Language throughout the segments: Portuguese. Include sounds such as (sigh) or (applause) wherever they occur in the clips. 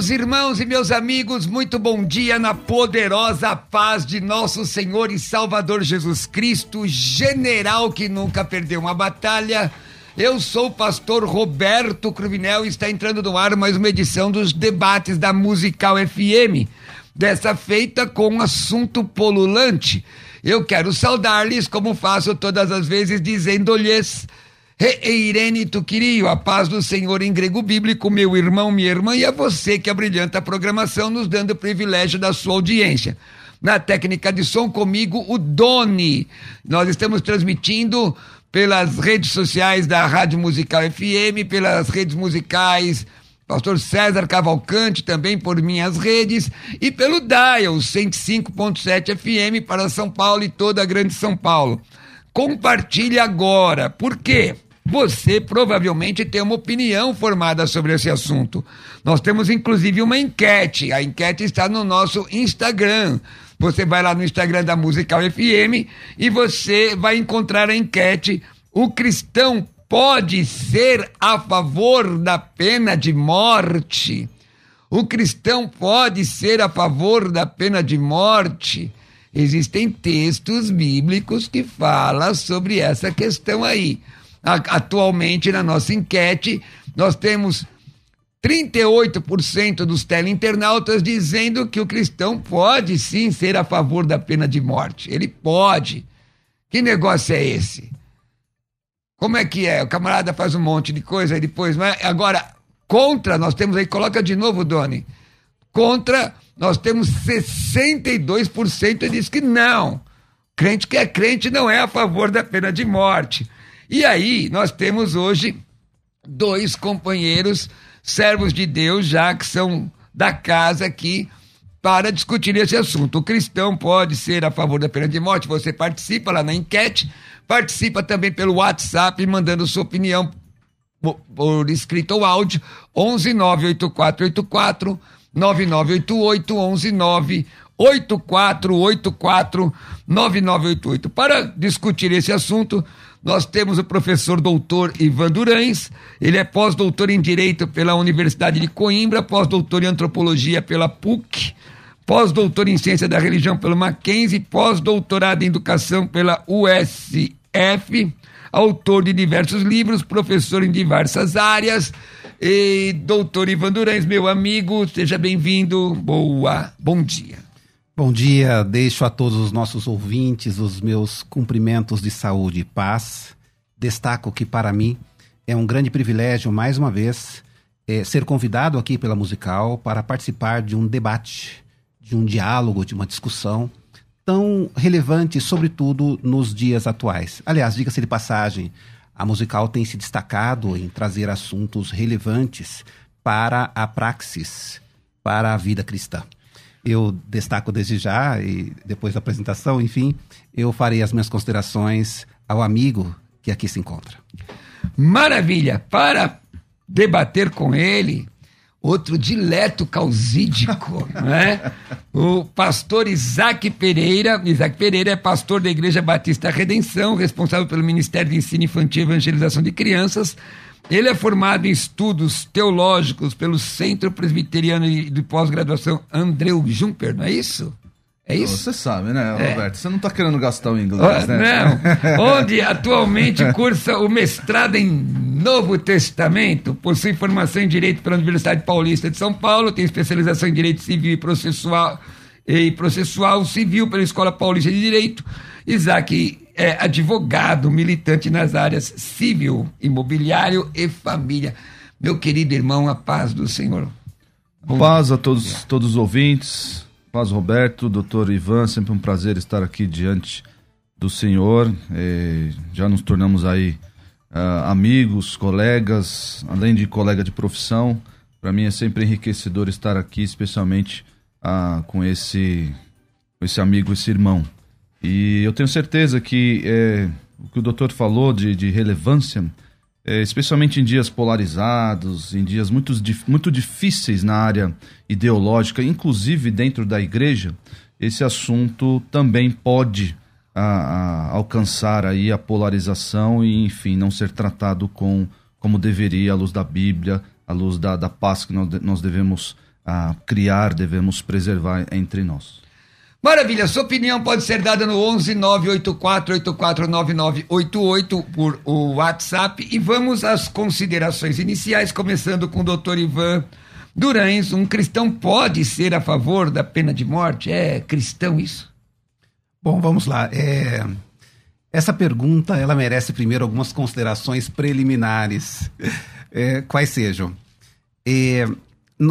Meus irmãos e meus amigos, muito bom dia na poderosa paz de nosso Senhor e Salvador Jesus Cristo, general que nunca perdeu uma batalha. Eu sou o pastor Roberto Cruvinel e está entrando no ar mais uma edição dos debates da Musical FM, dessa feita com um assunto polulante. Eu quero saudar-lhes, como faço todas as vezes, dizendo-lhes Irene Tuquirio, a paz do Senhor em grego bíblico, meu irmão, minha irmã, e a você que abrilhanta a programação, nos dando o privilégio da sua audiência. Na técnica de som comigo, o Doni. Nós estamos transmitindo pelas redes sociais da Rádio Musical FM, pelas redes musicais Pastor César Cavalcante, também por minhas redes, e pelo Dial 105.7 FM para São Paulo e toda a Grande São Paulo. Compartilhe agora. Por quê? Você provavelmente tem uma opinião formada sobre esse assunto. Nós temos inclusive uma enquete. A enquete está no nosso Instagram. Você vai lá no Instagram da Musical FM e você vai encontrar a enquete. O cristão pode ser a favor da pena de morte? O cristão pode ser a favor da pena de morte? Existem textos bíblicos que falam sobre essa questão aí. Atualmente, na nossa enquete, nós temos 38% dos teleinternautas dizendo que o cristão pode sim ser a favor da pena de morte. Ele pode. Que negócio é esse? Como é que é? O camarada faz um monte de coisa e depois. Mas agora, contra, nós temos aí, coloca de novo, Doni. Contra, nós temos 62% e diz que não. Crente que é crente não é a favor da pena de morte. E aí, nós temos hoje dois companheiros, servos de Deus, já que são da casa aqui, para discutir esse assunto. O cristão pode ser a favor da pena de morte, você participa lá na enquete, participa também pelo WhatsApp, mandando sua opinião por, escrito ou áudio, 11 98484 9988 11 8484 9988. Para discutir esse assunto, nós temos o professor doutor Ivan Durães, ele é pós-doutor em Direito pela Universidade de Coimbra, pós-doutor em Antropologia pela PUC, pós-doutor em Ciência da Religião pelo Mackenzie, pós-doutorado em Educação pela USF, autor de diversos livros, professor em diversas áreas. E doutor Ivan Durães, meu amigo, seja bem-vindo. Boa, bom dia. Bom dia, deixo a todos os nossos ouvintes os meus cumprimentos de saúde e paz. Destaco que para mim é um grande privilégio, mais uma vez, é, ser convidado aqui pela Musical para participar de um debate, de um diálogo, de uma discussão tão relevante, sobretudo nos dias atuais. Aliás, diga-se de passagem, a Musical tem se destacado em trazer assuntos relevantes para a praxis, para a vida cristã eu destaco desde já e depois da apresentação, enfim, eu farei as minhas considerações ao amigo que aqui se encontra. Maravilha! Para debater com ele, outro dileto causídico, (laughs) né? O pastor Isaac Pereira. Isaac Pereira é pastor da Igreja Batista Redenção, responsável pelo Ministério de Ensino Infantil e Evangelização de Crianças. Ele é formado em estudos teológicos pelo Centro Presbiteriano de Pós-Graduação Andreu Jumper, não é isso? É isso? Você sabe, né, é. Roberto? É. Você não está querendo gastar o inglês, oh, né? Não. (laughs) Onde atualmente cursa o mestrado em Novo Testamento, possui formação em Direito pela Universidade Paulista de São Paulo, tem especialização em Direito Civil e Processual, e processual Civil pela Escola Paulista de Direito. Isaac é advogado, militante nas áreas civil, imobiliário e família. Meu querido irmão, a paz do Senhor. Bom paz a todos, todos os ouvintes. Paz Roberto, doutor Ivan, sempre um prazer estar aqui diante do Senhor. É, já nos tornamos aí uh, amigos, colegas, além de colega de profissão. Para mim é sempre enriquecedor estar aqui, especialmente uh, com esse, com esse amigo, esse irmão. E eu tenho certeza que é, o que o doutor falou de, de relevância é, especialmente em dias polarizados, em dias muito, muito difíceis na área ideológica, inclusive dentro da igreja, esse assunto também pode a, a, alcançar aí a polarização e, enfim, não ser tratado com como deveria, à luz da Bíblia, à luz da, da paz que nós, nós devemos a, criar, devemos preservar entre nós. Maravilha, sua opinião pode ser dada no 11 984 849988 por o WhatsApp e vamos às considerações iniciais, começando com o doutor Ivan Durães. Um cristão pode ser a favor da pena de morte? É cristão isso? Bom, vamos lá. É... Essa pergunta ela merece primeiro algumas considerações preliminares, é, quais sejam. É,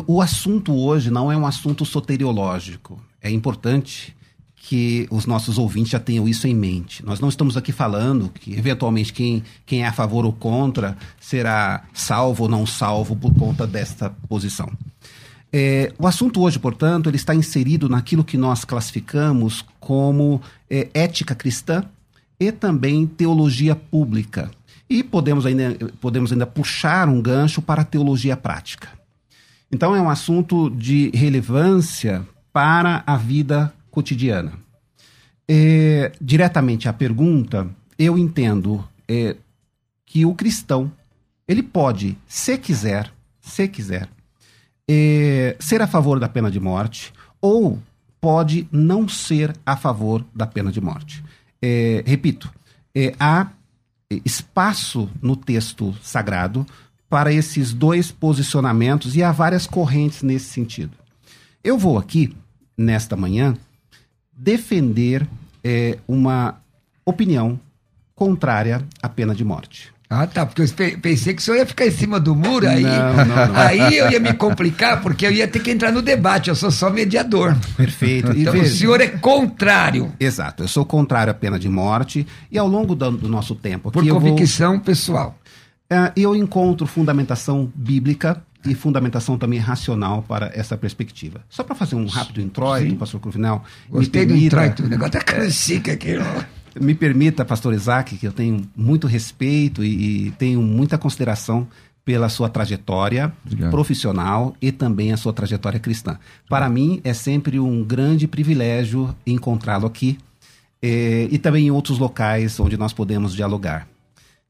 o assunto hoje não é um assunto soteriológico é importante que os nossos ouvintes já tenham isso em mente. Nós não estamos aqui falando que, eventualmente, quem, quem é a favor ou contra será salvo ou não salvo por conta desta posição. É, o assunto hoje, portanto, ele está inserido naquilo que nós classificamos como é, ética cristã e também teologia pública. E podemos ainda, podemos ainda puxar um gancho para a teologia prática. Então, é um assunto de relevância para a vida cotidiana. É, diretamente à pergunta, eu entendo é, que o cristão ele pode, se quiser, se quiser, é, ser a favor da pena de morte ou pode não ser a favor da pena de morte. É, repito, é, há espaço no texto sagrado para esses dois posicionamentos e há várias correntes nesse sentido. Eu vou aqui, nesta manhã, defender é, uma opinião contrária à pena de morte. Ah, tá, porque eu pensei que o senhor ia ficar em cima do muro, aí, não, não, não. (laughs) aí eu ia me complicar, porque eu ia ter que entrar no debate, eu sou só mediador. Perfeito. então o senhor é contrário. Exato, eu sou contrário à pena de morte, e ao longo do, do nosso tempo... Por convicção vou, pessoal. É, eu encontro fundamentação bíblica e fundamentação também racional para essa perspectiva. Só para fazer um rápido introito, Sim. pastor Cruvinel. Gostei me permita, do introito, o negócio tá chique aqui. (laughs) Me permita, pastor Isaac, que eu tenho muito respeito e, e tenho muita consideração pela sua trajetória Obrigado. profissional e também a sua trajetória cristã. Para mim, é sempre um grande privilégio encontrá-lo aqui eh, e também em outros locais onde nós podemos dialogar.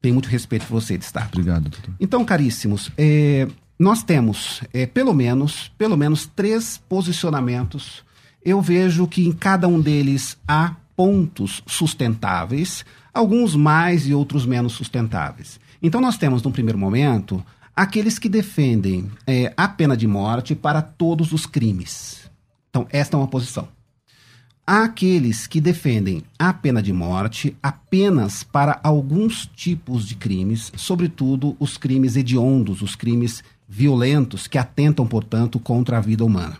Tenho muito respeito por você, Destaco. Obrigado, doutor. Então, caríssimos, eh, nós temos é, pelo menos pelo menos três posicionamentos. Eu vejo que em cada um deles há pontos sustentáveis, alguns mais e outros menos sustentáveis. Então nós temos, no primeiro momento, aqueles que defendem é, a pena de morte para todos os crimes. Então esta é uma posição. Há aqueles que defendem a pena de morte apenas para alguns tipos de crimes, sobretudo os crimes hediondos, os crimes violentos que atentam, portanto, contra a vida humana.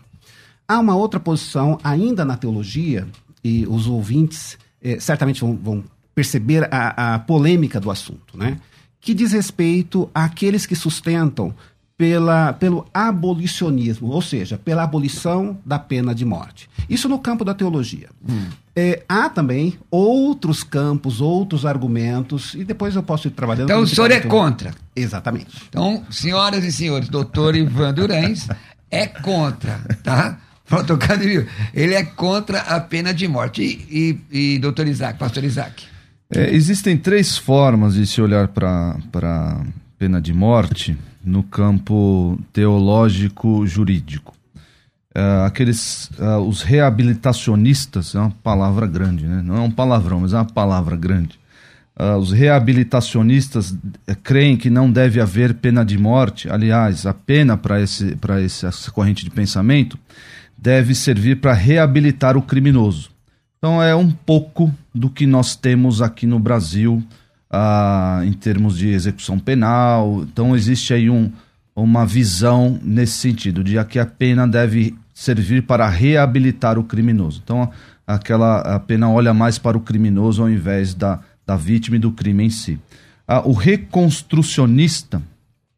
Há uma outra posição ainda na teologia, e os ouvintes eh, certamente vão, vão perceber a, a, polêmica do assunto, né? que diz respeito àqueles que sustentam pela, pelo abolicionismo, ou seja, pela abolição da pena de morte. Isso no campo da teologia. Hum. É, há também outros campos, outros argumentos, e depois eu posso ir trabalhando. Então o senhor é contra? Exatamente. Então, senhoras e senhores, doutor Ivan Durães é contra, tá? Ele é contra a pena de morte. E, e, e doutor Isaac, pastor Isaac? É, existem três formas de se olhar para pena de morte no campo teológico jurídico. Uh, aqueles uh, os reabilitacionistas é uma palavra grande, né? Não é um palavrão, mas é uma palavra grande. Uh, os reabilitacionistas creem que não deve haver pena de morte. Aliás, a pena para esse para essa corrente de pensamento deve servir para reabilitar o criminoso. Então é um pouco do que nós temos aqui no Brasil ah, em termos de execução penal. Então existe aí um, uma visão nesse sentido, de que a pena deve servir para reabilitar o criminoso. Então aquela a pena olha mais para o criminoso ao invés da, da vítima e do crime em si. Ah, o reconstrucionista,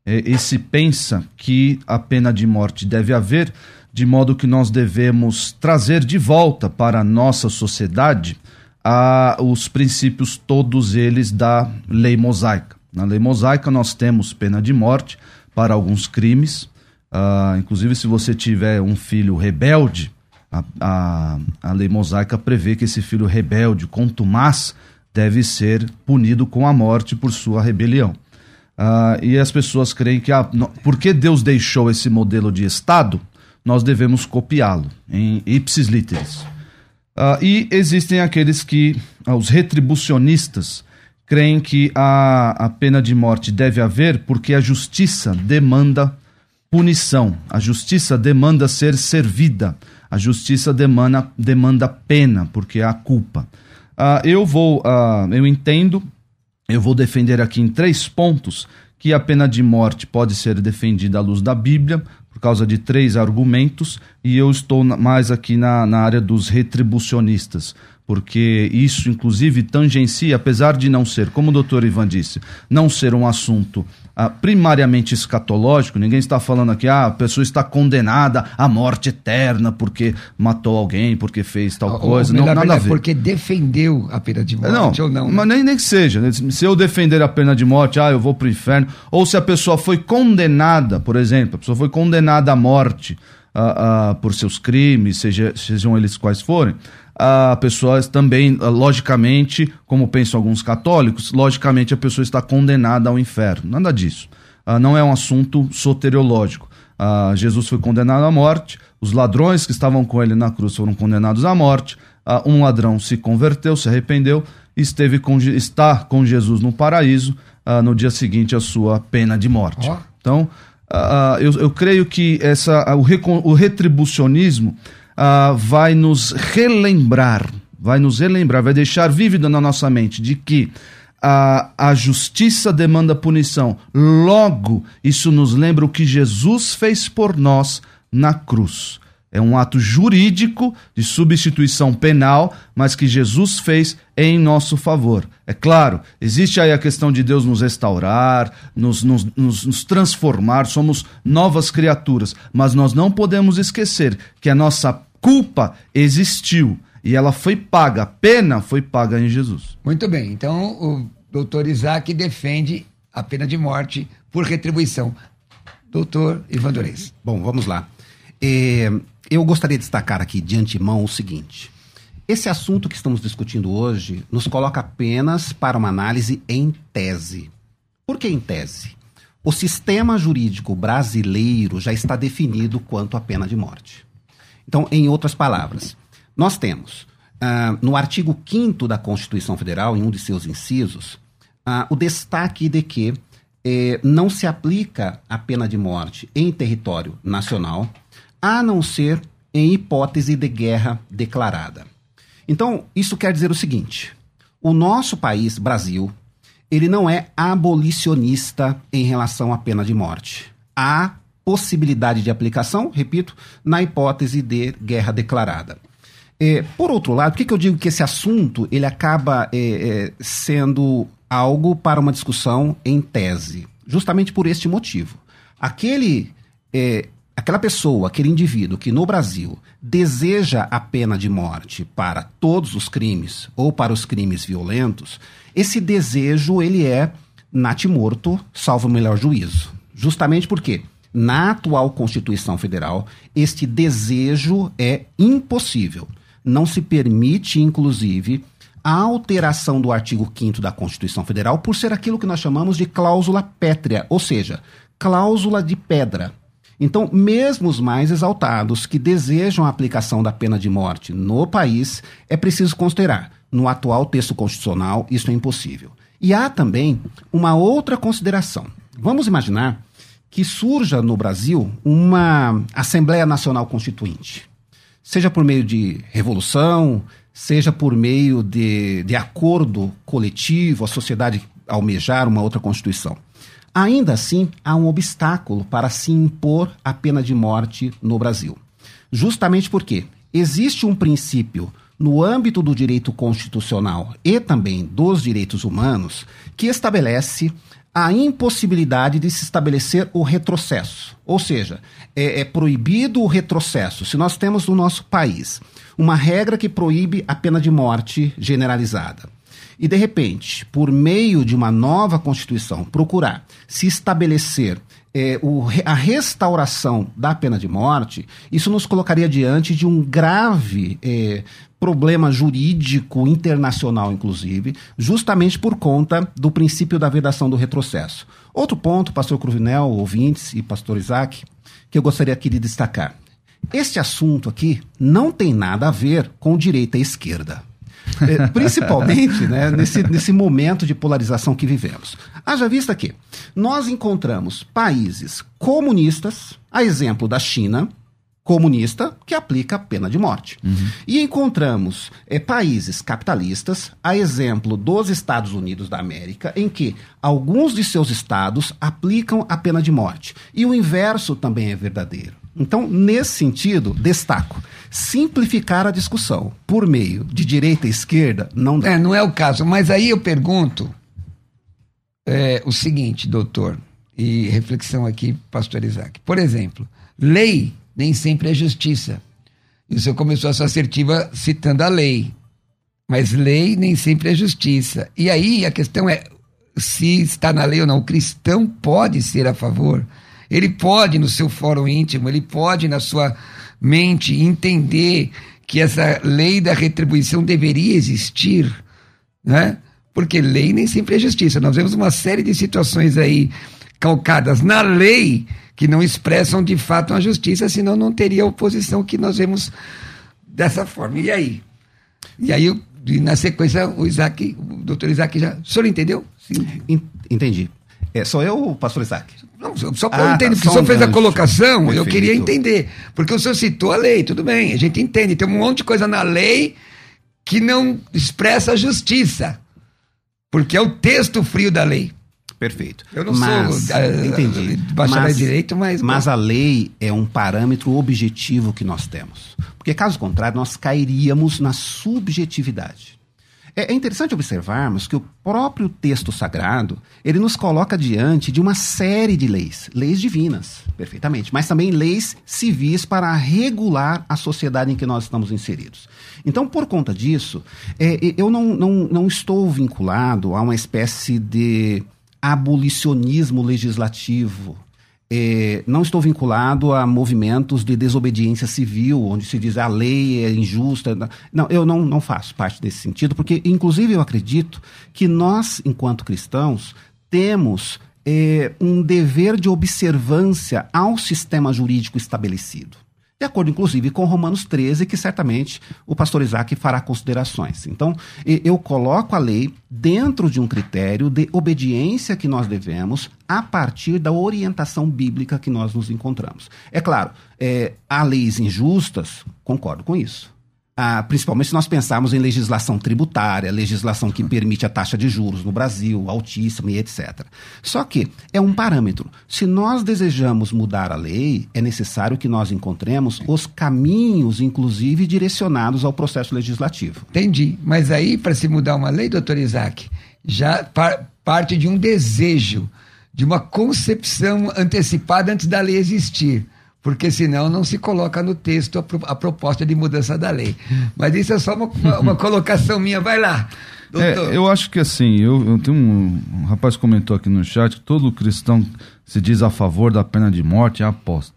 é, esse pensa que a pena de morte deve haver, de modo que nós devemos trazer de volta para a nossa sociedade a, os princípios todos eles da lei mosaica. Na lei mosaica nós temos pena de morte para alguns crimes, uh, inclusive se você tiver um filho rebelde, a, a, a lei mosaica prevê que esse filho rebelde, contumaz, deve ser punido com a morte por sua rebelião. Uh, e as pessoas creem que, ah, porque Deus deixou esse modelo de Estado, nós devemos copiá-lo em ipsis literis. Uh, e existem aqueles que, uh, os retribucionistas, creem que a, a pena de morte deve haver porque a justiça demanda punição, a justiça demanda ser servida, a justiça demanda, demanda pena, porque há culpa. Uh, eu vou, uh, eu entendo, eu vou defender aqui em três pontos que a pena de morte pode ser defendida à luz da Bíblia, causa de três argumentos, e eu estou mais aqui na, na área dos retribucionistas, porque isso, inclusive, tangencia, apesar de não ser, como o doutor Ivan disse, não ser um assunto ah, primariamente escatológico, ninguém está falando aqui, ah, a pessoa está condenada à morte eterna porque matou alguém, porque fez tal coisa. Ou, não, nada a ver. Porque defendeu a pena de morte não, ou não. Né? Mas nem, nem que seja. Né? Se eu defender a pena de morte, ah, eu vou para o inferno. Ou se a pessoa foi condenada, por exemplo, a pessoa foi condenada à morte ah, ah, por seus crimes, seja, sejam eles quais forem a pessoa também, logicamente, como pensam alguns católicos, logicamente a pessoa está condenada ao inferno. Nada disso. Uh, não é um assunto soteriológico. Uh, Jesus foi condenado à morte, os ladrões que estavam com ele na cruz foram condenados à morte, um ladrão se converteu, se arrependeu, esteve com, está com Jesus no paraíso, no dia seguinte a sua pena de morte. Então, eu, eu, creio que essa, o, o retribucionismo uh, vai nos relembrar, vai nos relembrar, vai deixar vívido na nossa mente de que a justiça demanda punição. Logo, isso nos lembra o que Jesus fez por nós na cruz. É um ato jurídico de substituição penal, mas que Jesus fez em nosso favor. É claro, existe aí a questão de Deus nos restaurar, nos, nos, nos, nos, transformar, somos novas criaturas, mas nós não podemos esquecer que a nossa culpa existiu e ela foi paga, a pena foi paga em Jesus. Muito bem, então o doutor Isaac defende a pena de morte por retribuição. Doutor Ivan Dorez. Bom, vamos lá. É, eu gostaria de destacar aqui de antemão o seguinte: esse assunto que estamos discutindo hoje nos coloca apenas para uma análise em tese. Por que em tese? O sistema jurídico brasileiro já está definido quanto à pena de morte. Então, em outras palavras, nós temos uh, no artigo 5 da Constituição Federal, em um de seus incisos, uh, o destaque de que eh, não se aplica a pena de morte em território nacional a não ser em hipótese de guerra declarada. Então, isso quer dizer o seguinte: o nosso país, Brasil, ele não é abolicionista em relação à pena de morte. Há possibilidade de aplicação, repito, na hipótese de guerra declarada. É, por outro lado, por que, que eu digo que esse assunto ele acaba é, é, sendo algo para uma discussão em tese? Justamente por este motivo. aquele é, aquela pessoa, aquele indivíduo que no Brasil deseja a pena de morte para todos os crimes ou para os crimes violentos, esse desejo ele é natimorto, salvo o melhor juízo. Justamente porque na atual Constituição Federal este desejo é impossível. Não se permite, inclusive, a alteração do artigo 5 da Constituição Federal por ser aquilo que nós chamamos de cláusula pétrea, ou seja, cláusula de pedra. Então, mesmo os mais exaltados que desejam a aplicação da pena de morte no país, é preciso considerar, no atual texto constitucional, isso é impossível. E há também uma outra consideração. Vamos imaginar que surja no Brasil uma Assembleia Nacional Constituinte, seja por meio de revolução, seja por meio de, de acordo coletivo, a sociedade almejar uma outra Constituição. Ainda assim, há um obstáculo para se impor a pena de morte no Brasil. Justamente porque existe um princípio no âmbito do direito constitucional e também dos direitos humanos que estabelece a impossibilidade de se estabelecer o retrocesso. Ou seja, é, é, proibido o retrocesso. Se nós temos no nosso país uma regra que proíbe a pena de morte generalizada, e de repente, por meio de uma nova Constituição, procurar se estabelecer é, o, a restauração da pena de morte, isso nos colocaria diante de um grave é, problema jurídico internacional, inclusive, justamente por conta do princípio da vedação do retrocesso. Outro ponto, pastor Cruvinel, ouvintes e pastor Isaac, que eu gostaria aqui de destacar. Este assunto aqui não tem nada a ver com direita e esquerda. É, principalmente né, nesse, nesse momento de polarização que vivemos. Haja vista que nós encontramos países comunistas, a exemplo da China, comunista, que aplica a pena de morte. Uhum. E encontramos é, países capitalistas, a exemplo dos Estados Unidos da América, em que alguns de seus estados aplicam a pena de morte. E o inverso também é verdadeiro. Então, nesse sentido, destaco simplificar a discussão por meio de direita e esquerda não dá. É, não é o caso. Mas aí eu pergunto é, o seguinte, doutor, e reflexão aqui, pastor Isaac. Por exemplo, lei nem sempre é justiça. E o senhor começou a sua assertiva citando a lei. Mas lei nem sempre é justiça. E aí a questão é se está na lei ou não. O cristão pode ser a favor. Ele pode, no seu fórum íntimo, ele pode, na sua mente entender que essa lei da retribuição deveria existir, né? Porque lei nem sempre é justiça. Nós vemos uma série de situações aí calcadas na lei que não expressam de fato a justiça, senão não teria a oposição que nós vemos dessa forma. E aí? E aí, na sequência, o Isaac, o doutor Isaac já. O senhor entendeu? Sim. Entendi. É, sou eu, pastor Isaac? Não, só para ah, eu entender, tá, porque o senhor fez a colocação, Perfeito. eu queria entender. Porque o senhor citou a lei, tudo bem, a gente entende. Tem um monte de coisa na lei que não expressa a justiça. Porque é o texto frio da lei. Perfeito. Eu não mas, sou uh, entendi. bacharel mas, direito, mas. Mas a lei é um parâmetro objetivo que nós temos. Porque, caso contrário, nós cairíamos na subjetividade. É, é interessante observarmos que o próprio texto sagrado ele nos coloca diante de uma série de leis, leis divinas, perfeitamente, mas também leis civis para regular a sociedade em que nós estamos inseridos. Então, por conta disso, é, eu não, não, não estou vinculado a uma espécie de abolicionismo legislativo é, não estou vinculado a movimentos de desobediência civil, onde se diz a lei é injusta. Não, eu não, não faço parte desse sentido, porque, inclusive, eu acredito que nós, enquanto cristãos, temos é, um dever de observância ao sistema jurídico estabelecido de acordo inclusive com Romanos 13, que certamente o pastor Isaac fará considerações. Então, eu coloco a lei dentro de um critério de obediência que nós devemos a partir da orientação bíblica que nós nos encontramos. É claro, é, há leis injustas, concordo com isso. Ah, principalmente se nós pensarmos em legislação tributária, legislação que permite a taxa de juros no Brasil, altíssima e etc. Só que é um parâmetro. Se nós desejamos mudar a lei, é necessário que nós encontremos os caminhos, inclusive, direcionados ao processo legislativo. Entendi. Mas aí, para se mudar uma lei, doutor Isaac, já par parte de um desejo de uma concepção antecipada antes da lei existir porque senão não se coloca no texto a, pro, a, proposta de mudança da lei. Mas isso é só uma, uma, (laughs) uma colocação minha, vai lá. É, eu acho que assim, eu, eu tenho um, um, rapaz comentou aqui no chat que todo cristão se diz a favor da pena de morte é aposta.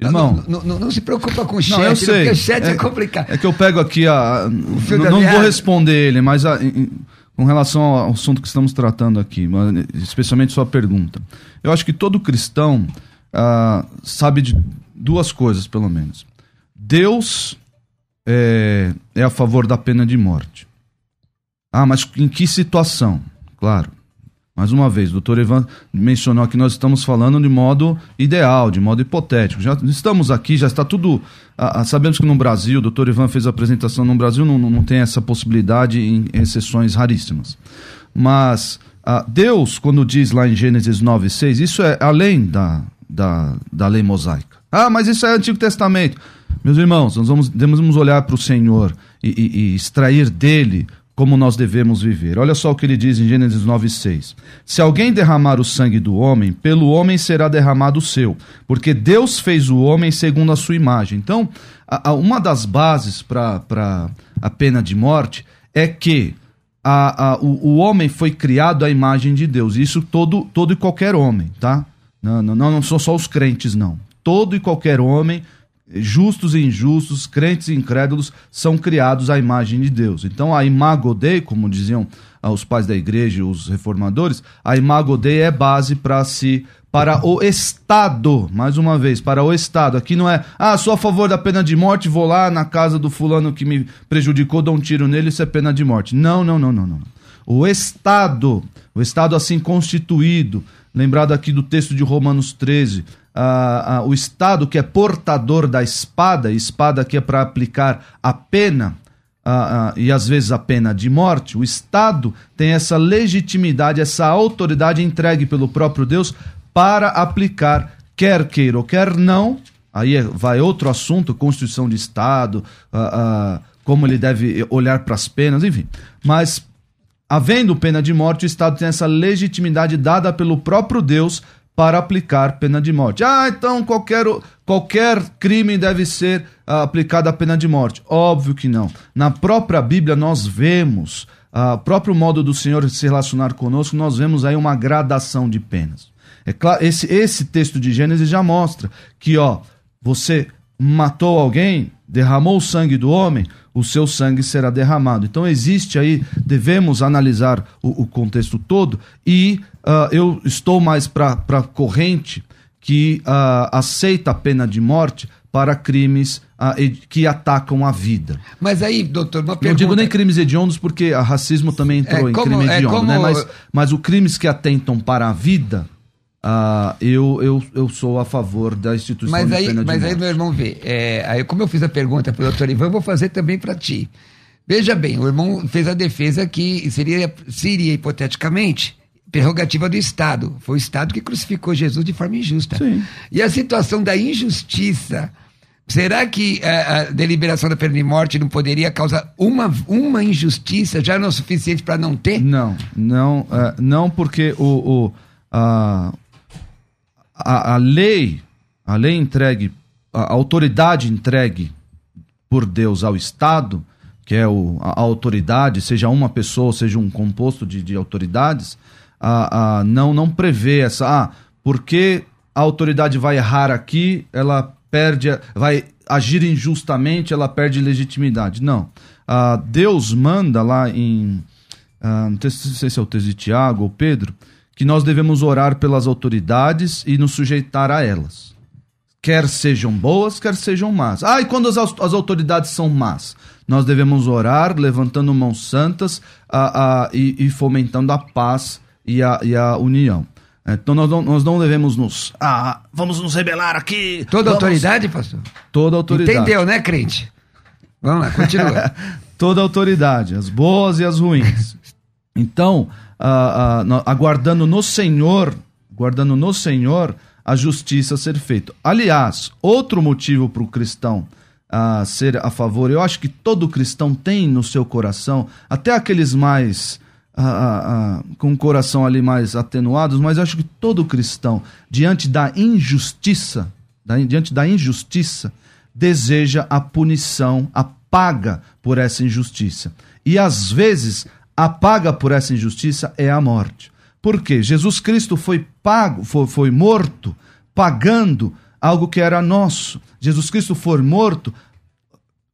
Irmão, não, não, não, não, se preocupa com o chat, não, eu sei. porque o chat é, é, complicado. É que eu pego aqui a. não vou responder ele, mas a, em, com relação ao assunto que estamos tratando aqui, especialmente sua pergunta. Eu acho que todo cristão ah, sabe de duas coisas, pelo menos. Deus é, é a favor da pena de morte. Ah, mas em que situação? Claro. Mais uma vez, o doutor Ivan mencionou que nós estamos falando de modo ideal, de modo hipotético. Já estamos aqui, já está tudo. Ah, sabemos que no Brasil, o doutor Ivan fez a apresentação no Brasil, não, não tem essa possibilidade em exceções raríssimas. Mas ah, Deus, quando diz lá em Gênesis 9,6, isso é além da, da, da lei mosaica. Ah, mas isso é Antigo Testamento. Meus irmãos, nós vamos, devemos olhar para o Senhor e, e, e extrair dele como nós devemos viver. Olha só o que ele diz em Gênesis 9:6. Se alguém derramar o sangue do homem, pelo homem será derramado o seu, porque Deus fez o homem segundo a sua imagem. Então, a, a, uma das bases para a pena de morte é que a, o, o homem foi criado à imagem de Deus. Isso todo, todo e qualquer homem, tá? Não, não, não, são só os crentes, não. Todo e qualquer homem, justos e injustos, crentes e incrédulos, são criados à imagem de Deus. Então, a imago Dei, como diziam ah, os pais da igreja os reformadores, a imago Dei é base para se para o Estado, mais uma vez, para o Estado. Aqui não é, ah, sou a favor da pena de morte, vou lá na casa do fulano que me prejudicou, dou um tiro nele, isso é pena de morte. Não, não, não, não, não. O Estado, o Estado assim constituído, lembrado aqui do texto de Romanos 13, ah, ah, o Estado que é portador da espada, espada que é para aplicar a pena, e às vezes a pena de morte, o Estado tem essa legitimidade, essa autoridade entregue pelo próprio Deus para aplicar, quer queira ou quer não, aí é, vai outro assunto, Constituição de Estado, como ele deve olhar para as penas, enfim. Mas Havendo pena de morte, o Estado tem essa legitimidade dada pelo próprio Deus para aplicar pena de morte. Ah, então qualquer, qualquer crime deve ser uh, aplicada a pena de morte. Óbvio que não. Na própria Bíblia nós vemos, o uh, próprio modo do Senhor se relacionar conosco, nós vemos aí uma gradação de penas. É claro, esse, esse texto de Gênesis já mostra que, ó, você matou alguém, derramou o sangue do homem, o seu sangue será derramado. Então existe aí, devemos analisar o, o contexto todo e uh, eu estou mais para a corrente que uh, aceita a pena de morte para crimes uh, que atacam a vida. Mas aí, doutor, uma pergunta... Não digo nem crimes hediondos, porque o racismo também entrou é, como, em crime é hediondo, é como... né? Mas, mas os crimes que atentam para a vida, Uh, eu, eu, eu sou a favor da instituição mas aí, de pena de Mas morte. aí, meu irmão, vê. É, aí, como eu fiz a pergunta para o doutor Ivan, eu vou fazer também para ti. Veja bem, o irmão fez a defesa que seria, seria hipoteticamente, prerrogativa do Estado. Foi o Estado que crucificou Jesus de forma injusta. Sim. E a situação da injustiça. Será que a, a deliberação da pena de morte não poderia causar uma, uma injustiça já não é o suficiente para não ter? Não, não, uh, não porque o, o, uh, a, a lei, a lei entregue, a autoridade entregue por Deus ao Estado, que é o, a, a autoridade, seja uma pessoa, seja um composto de, de autoridades, a, a, não, não prevê essa. Ah, porque a autoridade vai errar aqui, ela perde, vai agir injustamente, ela perde legitimidade. Não. Ah, Deus manda lá em. Ah, não sei se é o texto de Tiago ou Pedro, que nós devemos orar pelas autoridades e nos sujeitar a elas. Quer sejam boas, quer sejam más. Ah, e quando as, as autoridades são más? Nós devemos orar, levantando mãos santas a, a, e, e, fomentando a paz e a, e a união. Então nós não, nós não devemos nos. Ah, vamos nos rebelar aqui. Toda vamos... autoridade, pastor? Toda autoridade. Entendeu, né, crente? Vamos lá, continua. (laughs) Toda autoridade, as boas e as ruins. Então, aguardando no Senhor, guardando no Senhor a justiça ser feita. Aliás, outro motivo para o cristão ser a favor, eu acho que todo cristão tem no seu coração, até aqueles mais com o coração ali mais atenuados, mas acho que todo cristão, diante da injustiça, da, diante da injustiça, deseja a punição, a paga por essa injustiça. E às vezes, a paga por essa injustiça é a morte. Por quê? Jesus Cristo foi pago, foi, foi morto, pagando algo que era nosso. Jesus Cristo foi morto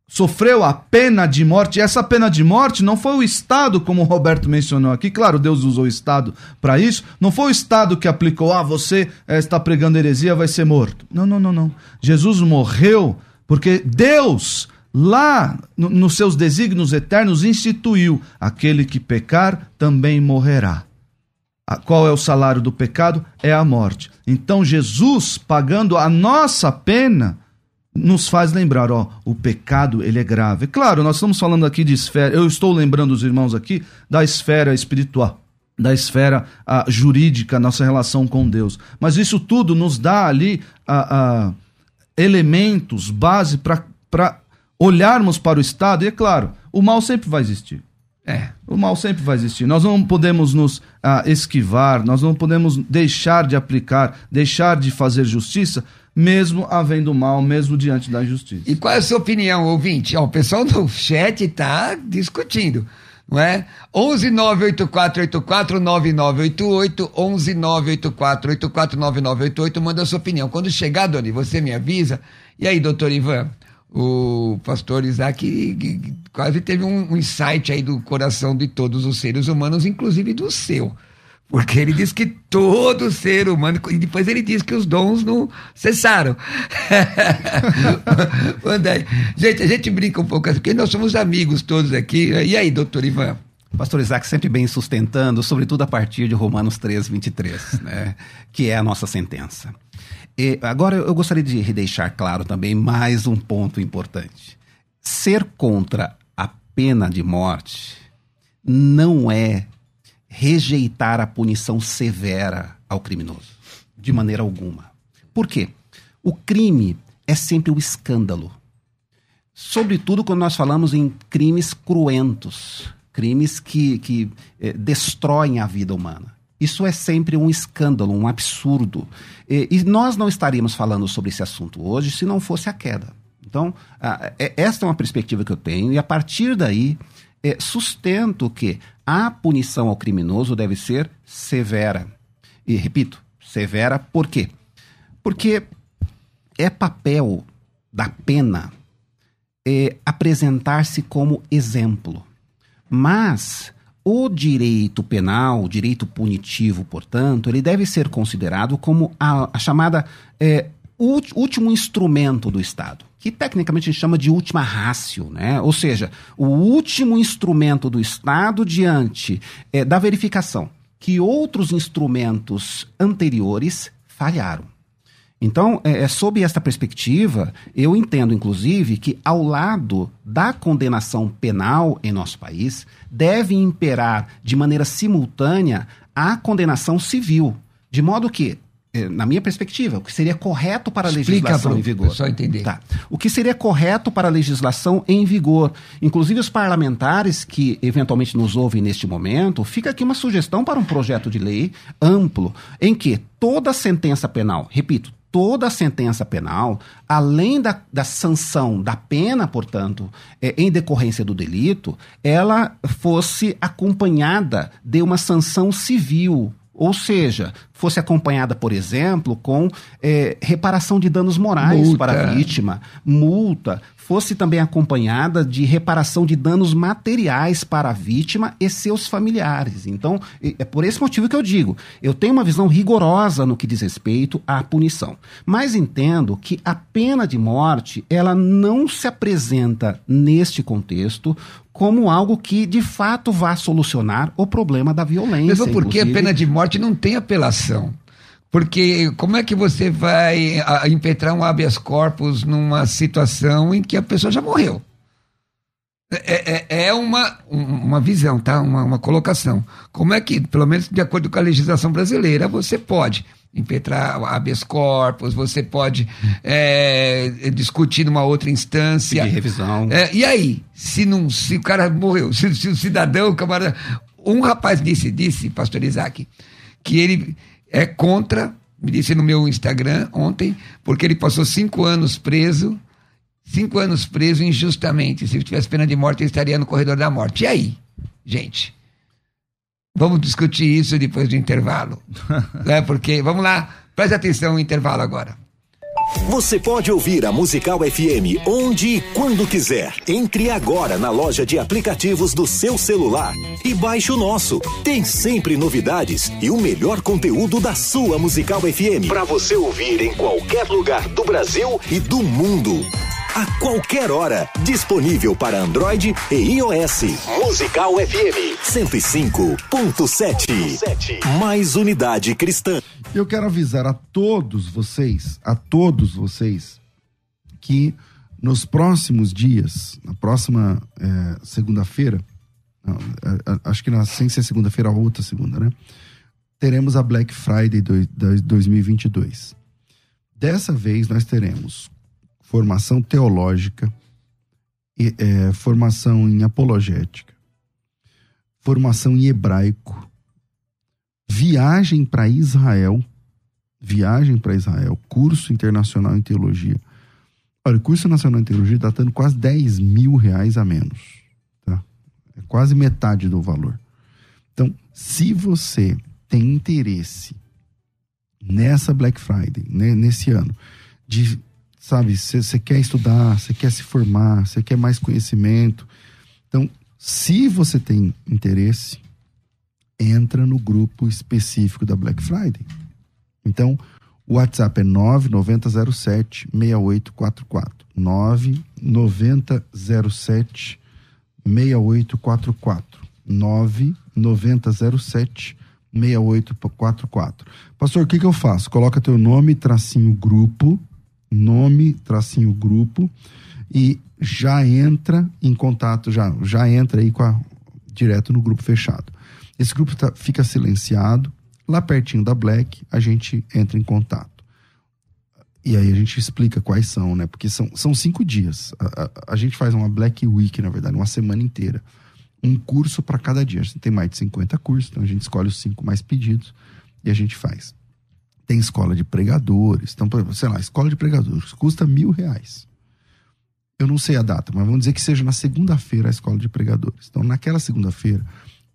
sofreu a pena de morte. E essa pena de morte não foi o Estado, como o Roberto mencionou aqui. Claro, Deus usou o Estado para isso. Não foi o Estado que aplicou, ah, você é, está pregando heresia, vai ser morto. Não, não, não, não. Jesus morreu porque Deus, lá no, nos seus desígnios eternos, instituiu: aquele que pecar também morrerá. Qual é o salário do pecado? É a morte. Então, Jesus, pagando a nossa pena, nos faz lembrar, ó, o pecado ele é grave. Claro, nós estamos falando aqui de esfera, eu estou lembrando os irmãos aqui da esfera espiritual, da esfera a, jurídica, nossa relação com Deus. Mas isso tudo nos dá ali a, a elementos, base para olharmos para o Estado, e é claro, o mal sempre vai existir. É. O mal sempre vai existir. Nós não podemos nos ah, esquivar, nós não podemos deixar de aplicar, deixar de fazer justiça, mesmo havendo mal, mesmo diante da justiça. E qual é a sua opinião, ouvinte? Ó, o pessoal no chat está discutindo, não é? 11 98484 9988, 11 98484 9988, manda a sua opinião. Quando chegar, Doni, você me avisa. E aí, doutor Ivan? O pastor Isaac quase teve um, insight aí do coração de todos os seres humanos, inclusive do seu. Porque ele diz que todo ser humano. E depois ele diz que os dons não cessaram. (laughs) gente, a gente brinca um pouco porque nós somos amigos todos aqui. E aí, doutor Ivan? Pastor Isaac sempre bem sustentando, sobretudo a partir de Romanos 3, 23, né? que é a nossa sentença. E agora eu gostaria de deixar claro também mais um ponto importante. Ser contra a pena de morte não é rejeitar a punição severa ao criminoso, de maneira alguma. Por quê? O crime é sempre o escândalo. Sobretudo quando nós falamos em crimes cruentos, crimes que, que eh, destroem a vida humana. Isso é sempre um escândalo, um absurdo. E, e, nós não estaríamos falando sobre esse assunto hoje se não fosse a queda. Então, a, é, esta é uma perspectiva que eu tenho, e a partir daí é, sustento que a punição ao criminoso deve ser severa. E repito, severa por quê? Porque é papel da pena é, apresentar-se como exemplo. Mas o direito penal, o direito punitivo, portanto, ele deve ser considerado como a, a chamada é, último instrumento do Estado que tecnicamente a gente chama de última rácio, né? ou seja, o último instrumento do Estado diante é, da verificação que outros instrumentos anteriores falharam. Então, é, é, sob esta perspectiva, eu entendo, inclusive, que ao lado da condenação penal em nosso país, deve imperar de maneira simultânea a condenação civil. De modo que é, na minha perspectiva, o que seria correto para a Explica legislação em vigor. Só entender. Tá. O que seria correto para a legislação em vigor. Inclusive os parlamentares que eventualmente nos ouvem neste momento, fica aqui uma sugestão para um projeto de lei amplo, em que toda sentença penal, repito, toda sentença penal, além da, da sanção da pena, portanto, é, em decorrência do delito, ela fosse acompanhada de uma sanção civil ou seja, fosse acompanhada, por exemplo, com é, reparação de danos morais multa. para a vítima, multa, fosse também acompanhada de reparação de danos materiais para a vítima e seus familiares. Então, é por esse motivo que eu digo, eu tenho uma visão rigorosa no que diz respeito à punição, mas entendo que a pena de morte, ela não se apresenta neste contexto como algo que de fato vá solucionar o problema da violência. Mesmo porque inclusive. a pena de morte não tem apelação. Porque como é que você vai impetrar um habeas corpus numa situação em que a pessoa já morreu? É, é, é uma, uma visão, tá? Uma, uma colocação. Como é que, pelo menos de acordo com a legislação brasileira, você pode impetrar habeas corpus, você pode é, discutir numa outra instância. De revisão. É, e aí, se, não, se o cara morreu, se, se o cidadão, o camarada, Um rapaz disse, disse, pastor Isaac, que ele é contra, me disse no meu Instagram ontem, porque ele passou cinco anos preso, cinco anos preso injustamente. Se ele tivesse pena de morte, ele estaria no corredor da morte. E aí, gente? Vamos discutir isso depois do intervalo. (laughs) é porque, vamos lá, preste atenção no intervalo agora. Você pode ouvir a Musical FM onde e quando quiser. Entre agora na loja de aplicativos do seu celular e baixe o nosso. Tem sempre novidades e o melhor conteúdo da sua Musical FM para você ouvir em qualquer lugar do Brasil e do mundo a qualquer hora. Disponível para Android e iOS. Musical FM 105.7. Mais unidade cristã. Eu quero avisar a todos vocês, a todos vocês, que nos próximos dias, na próxima é, segunda-feira, é, é, acho que na, sem ser segunda-feira, a outra segunda, né? Teremos a Black Friday do, 2022. Dessa vez nós teremos formação teológica, é, formação em apologética, formação em hebraico, viagem para Israel, viagem para Israel, curso internacional em teologia. Olha, o curso nacional em teologia está dando quase 10 mil reais a menos. Tá? É quase metade do valor. Então, se você tem interesse nessa Black Friday, né, nesse ano, de sabe? Você quer estudar, você quer se formar, você quer mais conhecimento. Então, se você tem interesse, entra no grupo específico da Black Friday. Então, o WhatsApp é 9907 6844. 9907 6844. 9907 6844. Pastor, o que, que eu faço? Coloca teu nome, tracinho grupo, nome, tracinho grupo e já entra em contato, já, já entra aí com a, direto no grupo fechado. Esse grupo tá, fica silenciado, lá pertinho da Black a gente entra em contato. E aí a gente explica quais são, né? Porque são, são cinco dias. A, a, a gente faz uma Black Week, na verdade, uma semana inteira. Um curso para cada dia. A gente tem mais de 50 cursos, então a gente escolhe os cinco mais pedidos e a gente faz. Tem escola de pregadores. Então, sei lá, escola de pregadores custa mil reais. Eu não sei a data, mas vamos dizer que seja na segunda-feira a escola de pregadores. Então, naquela segunda-feira,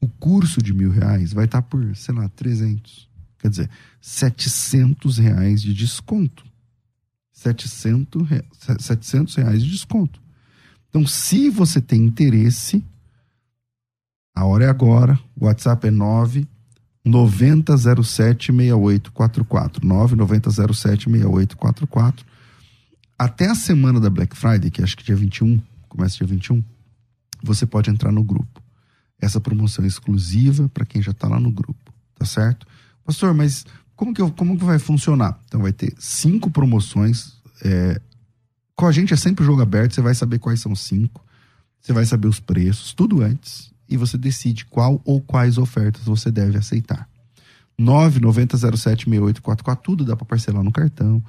o curso de mil reais vai estar por, sei lá, 300. Quer dizer, 700 reais de desconto. 700, 700 reais de desconto. Então, se você tem interesse, a hora é agora. O WhatsApp é 9 9007 6844. 99007 6844. Até a semana da Black Friday, que acho que dia 21, começa dia 21, você pode entrar no grupo. Essa promoção é exclusiva para quem já está lá no grupo, tá certo? Pastor, mas como que, eu, como que vai funcionar? Então vai ter cinco promoções. É, com a gente é sempre jogo aberto, você vai saber quais são cinco. Você vai saber os preços, tudo antes e você decide qual ou quais ofertas você deve aceitar. 990076844, tudo dá para parcelar no cartão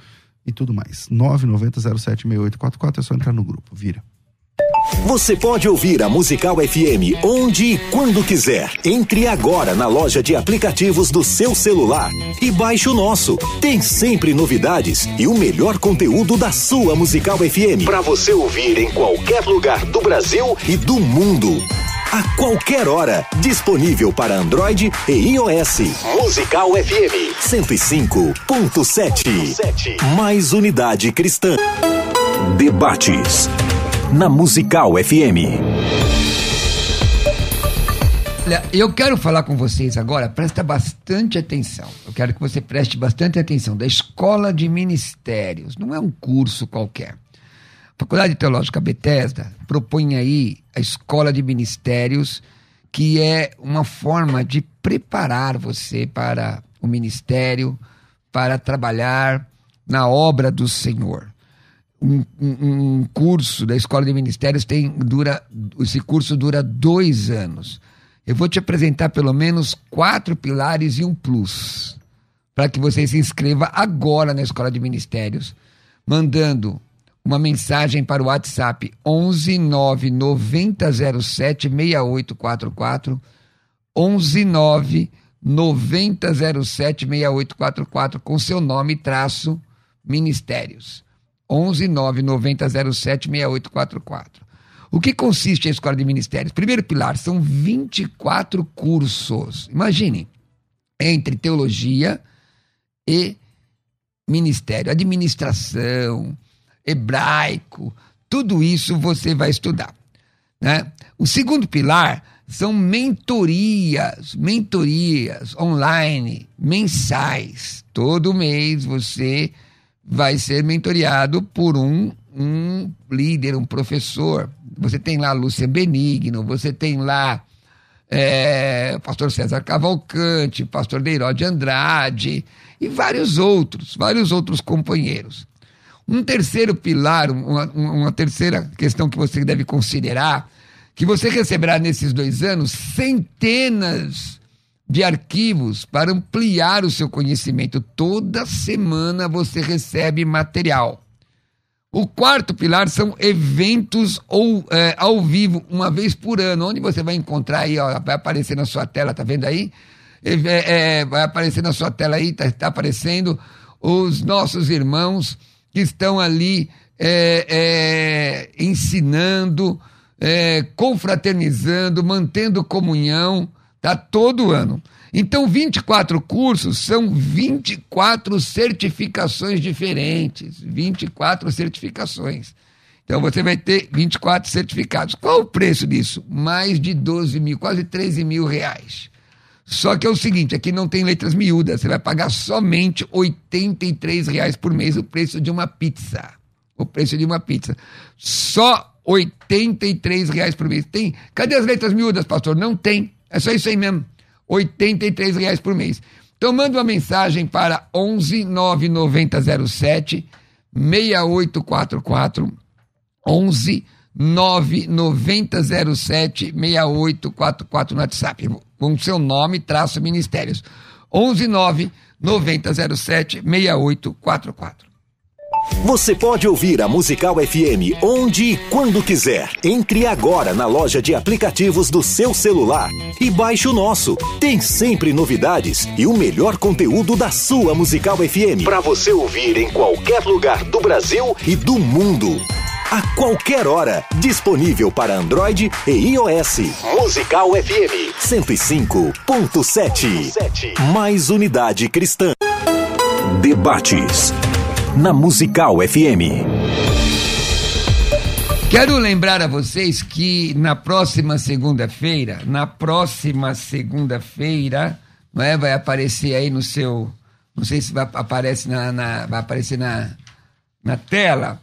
e tudo mais. 990076844 é só entrar no grupo, vira. Você pode ouvir a Musical FM onde e quando quiser. Entre agora na loja de aplicativos do seu celular e baixe o nosso. Tem sempre novidades e o melhor conteúdo da sua Musical FM para você ouvir em qualquer lugar do Brasil e do mundo a qualquer hora. Disponível para Android e iOS. Musical FM 105.7. Mais unidade cristã. Debates na Musical FM. Olha, eu quero falar com vocês agora, presta bastante atenção. Eu quero que você preste bastante atenção da Escola de Ministérios. Não é um curso qualquer. Faculdade Teológica Bethesda propõe aí a escola de ministérios, que é uma forma de preparar você para o ministério, para trabalhar na obra do Senhor. Um, um, um, curso da Escola de Ministérios tem dura esse curso dura dois anos. Eu vou te apresentar pelo menos quatro pilares e um plus para que você se inscreva agora na Escola de Ministérios, mandando uma mensagem para o WhatsApp 11 9 9007 6844 119 9007 6844 com seu nome traço ministérios. 119 9007 6844. O que consiste a Escola de Ministérios? Primeiro pilar, são 24 cursos. Imagine, entre teologia e ministério, administração, hebraico, tudo isso você vai estudar. Né? O segundo pilar são mentorias, mentorias online, mensais. Todo mês você vai ser mentoriado por um, um líder, um professor. Você tem lá Lúcia Benigno, você tem lá é, pastor César Cavalcante, pastor Deiró de Andrade e vários outros, vários outros companheiros. Um terceiro pilar, uma, uma terceira questão que você deve considerar, que você receberá nesses dois anos centenas de arquivos para ampliar o seu conhecimento. Toda semana você recebe material. O quarto pilar são eventos ou é, ao vivo, uma vez por ano, onde você vai encontrar aí, ó, vai aparecer na sua tela, tá vendo aí? É, é, vai aparecer na sua tela aí, tá, tá aparecendo os nossos irmãos que estão ali é, é, ensinando, é, confraternizando, mantendo comunhão, tá todo ano. Então, 24 cursos são 24 certificações diferentes. 24 certificações. Então, você vai ter 24 certificados. Qual o preço disso? Mais de 12 mil, quase 13 mil reais. Só que é o seguinte, aqui não tem letras miúdas, você vai pagar somente R$ reais por mês o preço de uma pizza. O preço de uma pizza. Só R$ reais por mês. Tem? Cadê as letras miúdas, pastor? Não tem. É só isso aí mesmo. R$ reais por mês. Então manda uma mensagem para 11 99007 6844 11 99007 6844 no WhatsApp com seu nome, traço ministérios. 119 9007 6844. Você pode ouvir a Musical FM onde e quando quiser. Entre agora na loja de aplicativos do seu celular e baixe o nosso. Tem sempre novidades e o melhor conteúdo da sua Musical FM para você ouvir em qualquer lugar do Brasil e do mundo a qualquer hora. Disponível para Android e iOS. Musical FM 105.7. Mais unidade cristã. Debates na Musical FM. Quero lembrar a vocês que na próxima segunda-feira, na próxima segunda-feira, não é, vai aparecer aí no seu, não sei se vai aparece na, na vai aparecer na, na tela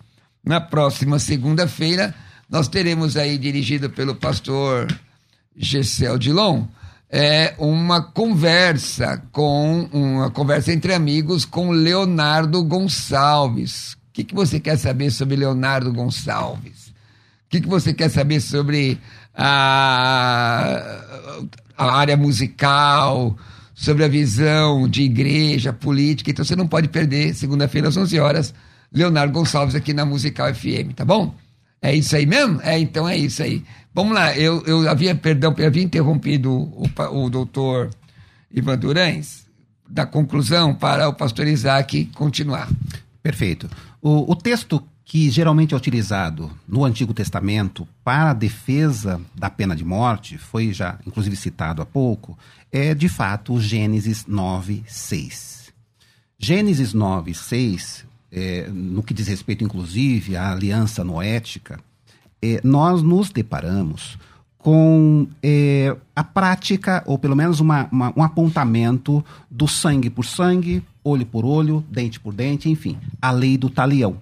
na próxima segunda-feira, nós teremos aí, dirigido pelo pastor Gessel Dilon, é uma conversa com uma conversa entre amigos com Leonardo Gonçalves. O que, que você quer saber sobre Leonardo Gonçalves? O que, que você quer saber sobre a, a área musical, sobre a visão de igreja, política? Então você não pode perder, segunda-feira às 11 horas, Leonardo Gonçalves aqui na Musical FM, tá bom? É isso aí mesmo? É, então é isso aí. Vamos lá, eu, eu havia, perdão, eu havia interrompido o, o doutor Ivan Durães da conclusão para o pastor Isaac continuar. Perfeito. O, o texto que geralmente é utilizado no Antigo Testamento para a defesa da pena de morte, foi já inclusive citado há pouco, é de fato Gênesis 9, 6. Gênesis 9, 6 é, no que diz respeito, inclusive, à aliança noética, é, nós nos deparamos com é, a prática, ou pelo menos uma, uma, um apontamento do sangue por sangue, olho por olho, dente por dente, enfim, a lei do talião.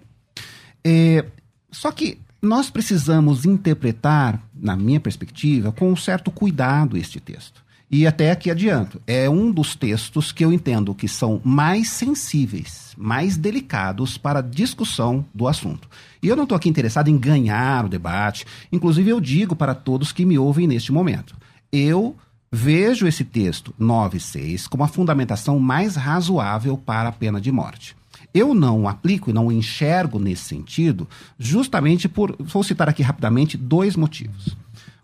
É, só que nós precisamos interpretar, na minha perspectiva, com um certo cuidado este texto. E até aqui adianto, é um dos textos que eu entendo que são mais sensíveis, mais delicados para a discussão do assunto. E eu não estou aqui interessado em ganhar o debate, inclusive eu digo para todos que me ouvem neste momento. Eu vejo esse texto 9.6 como a fundamentação mais razoável para a pena de morte. Eu não aplico e não enxergo nesse sentido, justamente por. Vou citar aqui rapidamente dois motivos.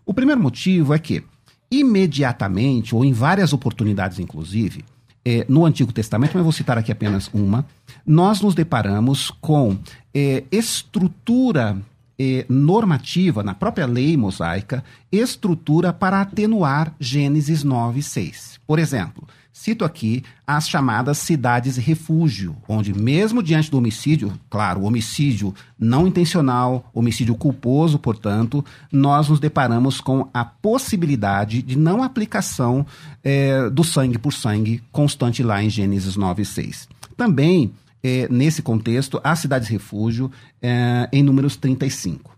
O primeiro motivo é que imediatamente, ou em várias oportunidades, inclusive, é, no Antigo Testamento, mas vou citar aqui apenas uma, nós nos deparamos com é, estrutura é, normativa, na própria lei mosaica, estrutura para atenuar Gênesis 9, 6. Por exemplo, Cito aqui as chamadas cidades refúgio, onde, mesmo diante do homicídio, claro, homicídio não intencional, homicídio culposo, portanto, nós nos deparamos com a possibilidade de não aplicação é, do sangue por sangue constante lá em Gênesis 9, 6. Também, é, nesse contexto, as cidades refúgio é, em números 35.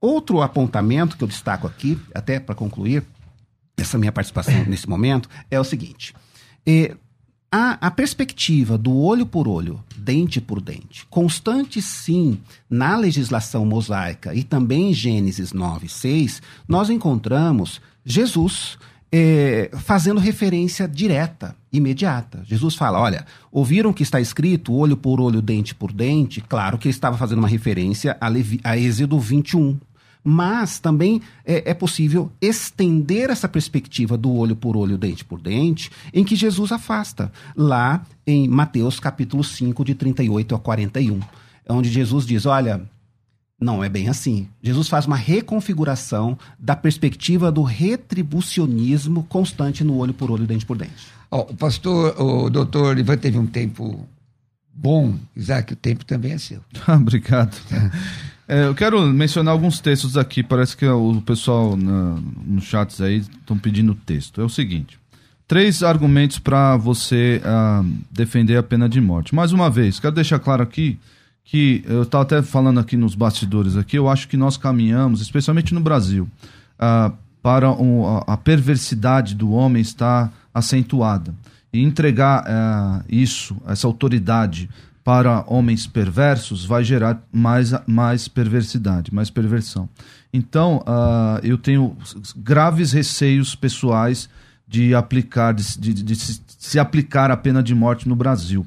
Outro apontamento que eu destaco aqui, até para concluir essa minha participação nesse momento, é o seguinte. A, a, perspectiva do olho por olho, dente por dente, constante sim na legislação mosaica e também em Gênesis 9, 6, nós encontramos Jesus é, fazendo referência direta, imediata. Jesus fala: olha, ouviram que está escrito olho por olho, dente por dente? Claro que ele estava fazendo uma referência a, Levi, a Êxodo 21, mas também é, é, possível estender essa perspectiva do olho por olho, dente por dente, em que Jesus afasta, lá em Mateus capítulo 5, de 38 a 41, onde Jesus diz: Olha, não é bem assim. Jesus faz uma reconfiguração da perspectiva do retribucionismo constante no olho por olho, dente por dente. Oh, o pastor, o doutor Ivan teve um tempo bom, Isaac, o tempo também é seu. (laughs) Obrigado. (laughs) É, eu quero mencionar alguns textos aqui, parece que o pessoal nos chats aí estão pedindo texto. É o seguinte: três argumentos para você uh, defender a pena de morte. Mais uma vez, quero deixar claro aqui que eu estava até falando aqui nos bastidores aqui, eu acho que nós caminhamos, especialmente no Brasil, uh, para um, a, perversidade do homem estar acentuada. E entregar uh, isso, essa autoridade para homens perversos vai gerar mais, mais perversidade, mais perversão. Então, uh, eu tenho graves receios pessoais de aplicar, de, de, de se, se, aplicar a pena de morte no Brasil.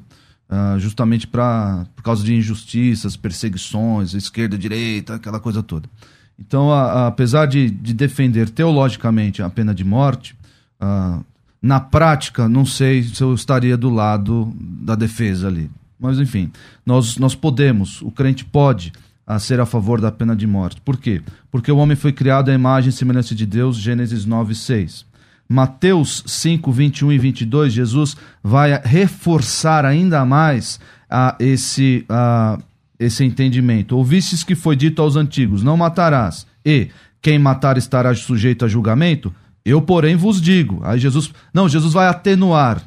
Uh, justamente pra, por causa de injustiças, perseguições, esquerda, direita, aquela coisa toda. Então, a, a, apesar de, de, defender teologicamente a pena de morte, uh, na prática, não sei se eu estaria do lado da defesa ali. Mas enfim, nós, nós podemos, o crente pode a ser a favor da pena de morte. Por quê? Porque o homem foi criado à imagem e semelhança de Deus, Gênesis 9, 6. Mateus 5, 21 e 22, Jesus vai reforçar ainda mais a esse, a, esse entendimento. Ouvistes que foi dito aos antigos: Não matarás, e quem matar estará sujeito a julgamento? Eu, porém, vos digo. Aí Jesus. Não, Jesus vai atenuar.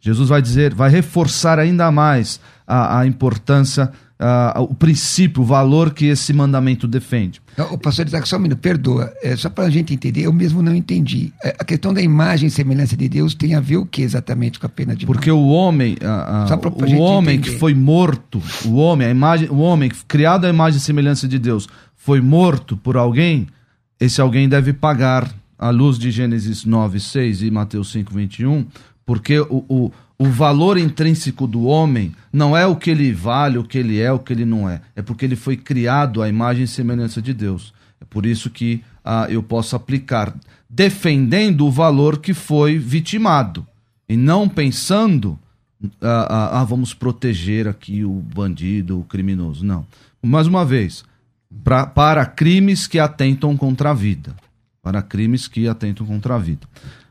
Jesus vai dizer, vai reforçar ainda mais a, a importância, a, o princípio, o valor que esse mandamento defende. O pastor Isaac, só um minuto, perdoa. É, só para a gente entender, eu mesmo não entendi. É, a questão da imagem e semelhança de Deus tem a ver o que exatamente com a pena de morte? Porque o homem, a, a, o homem entender. que foi morto, o homem, a imagem, o homem criado à imagem e semelhança de Deus, foi morto por alguém, esse alguém deve pagar à luz de Gênesis 9, 6 e Mateus 5, 21, porque o, o, o valor intrínseco do homem não é o que ele vale, o que ele é, o que ele não é. É porque ele foi criado à imagem e semelhança de Deus. É por isso que ah, eu posso aplicar, defendendo o valor que foi vitimado. E não pensando, ah, ah, ah, vamos proteger aqui o bandido, o criminoso. Não. Mais uma vez, pra, para crimes que atentam contra a vida. Para crimes que atentam contra a vida.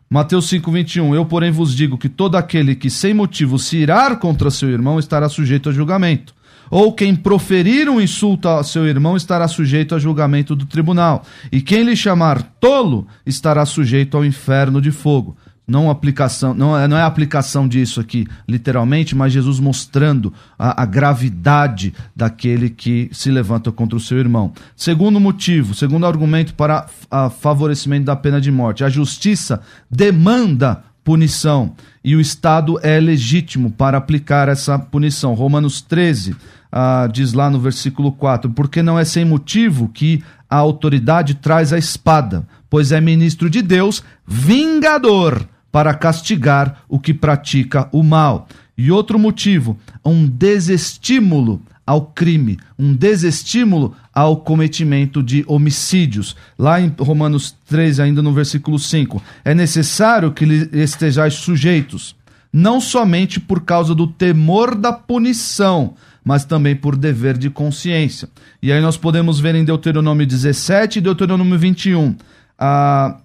Mateus 5:21 Eu, porém, vos digo que todo aquele que sem motivo se irar contra seu irmão estará sujeito a julgamento. Ou quem proferir um insulto a seu irmão estará sujeito a julgamento do tribunal. E quem lhe chamar tolo estará sujeito ao inferno de fogo não aplicação, não é, não é aplicação disso aqui literalmente, mas Jesus mostrando a, a, gravidade daquele que se levanta contra o seu irmão. Segundo motivo, segundo argumento para a favorecimento da pena de morte, a justiça demanda punição e o Estado é legítimo para aplicar essa punição. Romanos 13 ah, diz lá no versículo 4: Porque não é sem motivo que a autoridade traz a espada, pois é ministro de Deus, vingador para castigar o que pratica o mal. E outro motivo, um desestímulo ao crime, um desestímulo ao cometimento de homicídios. Lá em Romanos 3, ainda no versículo 5, é necessário que estejais sujeitos, não somente por causa do temor da punição, mas também por dever de consciência. E aí nós podemos ver em Deuteronômio 17 e Deuteronômio 21, a